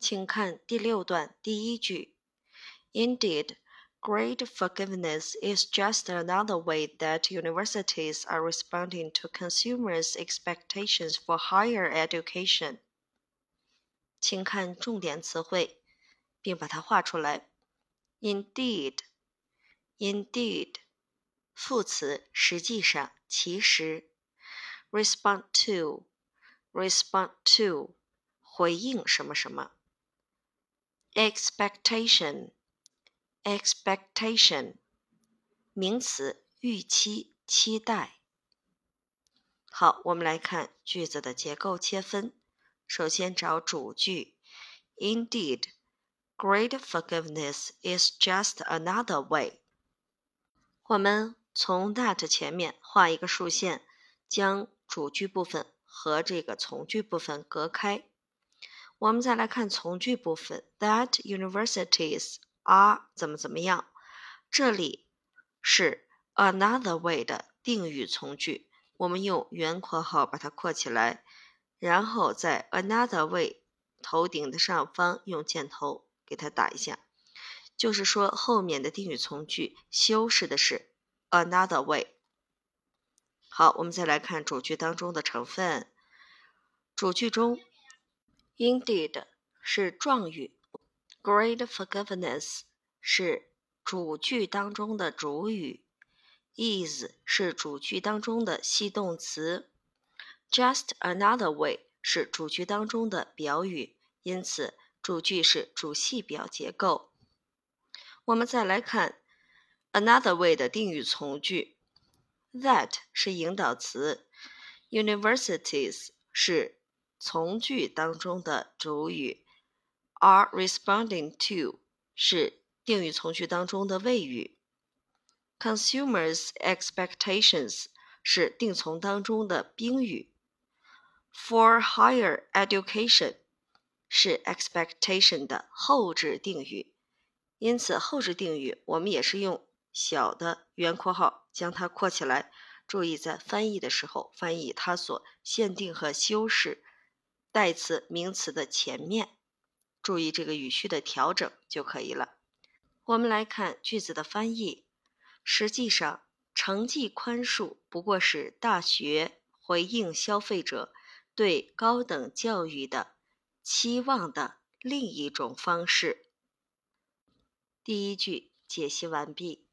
请看第六段第一句。Indeed, great forgiveness is just another way that universities are responding to consumers' expectations for higher education. 请看重点词汇，并把它画出来。Indeed, indeed，副词，实际上，其实。Respond to, respond to，回应什么什么。 Expectation expectation 名词，预期、期待。好，我们来看句子的结构切分。首先找主句，Indeed, great forgiveness is just another way。我们从 that 前面画一个竖线，将主句部分和这个从句部分隔开。我们再来看从句部分，That universities are 怎么怎么样，这里是 another way 的定语从句，我们用圆括号把它括起来，然后在 another way 头顶的上方用箭头给它打一下，就是说后面的定语从句修饰的是 another way。好，我们再来看主句当中的成分，主句中。Indeed 是状语，Great forgiveness 是主句当中的主语，is 是主句当中的系动词，Just another way 是主句当中的表语，因此主句是主系表结构。我们再来看 another way 的定语从句，That 是引导词，Universities 是。从句当中的主语，are responding to 是定语从句当中的谓语，consumers expectations 是定从当中的宾语，for higher education 是 expectation 的后置定语，因此后置定语我们也是用小的圆括号将它括起来。注意在翻译的时候，翻译它所限定和修饰。代词、名词的前面，注意这个语序的调整就可以了。我们来看句子的翻译。实际上，成绩宽恕不过是大学回应消费者对高等教育的期望的另一种方式。第一句解析完毕。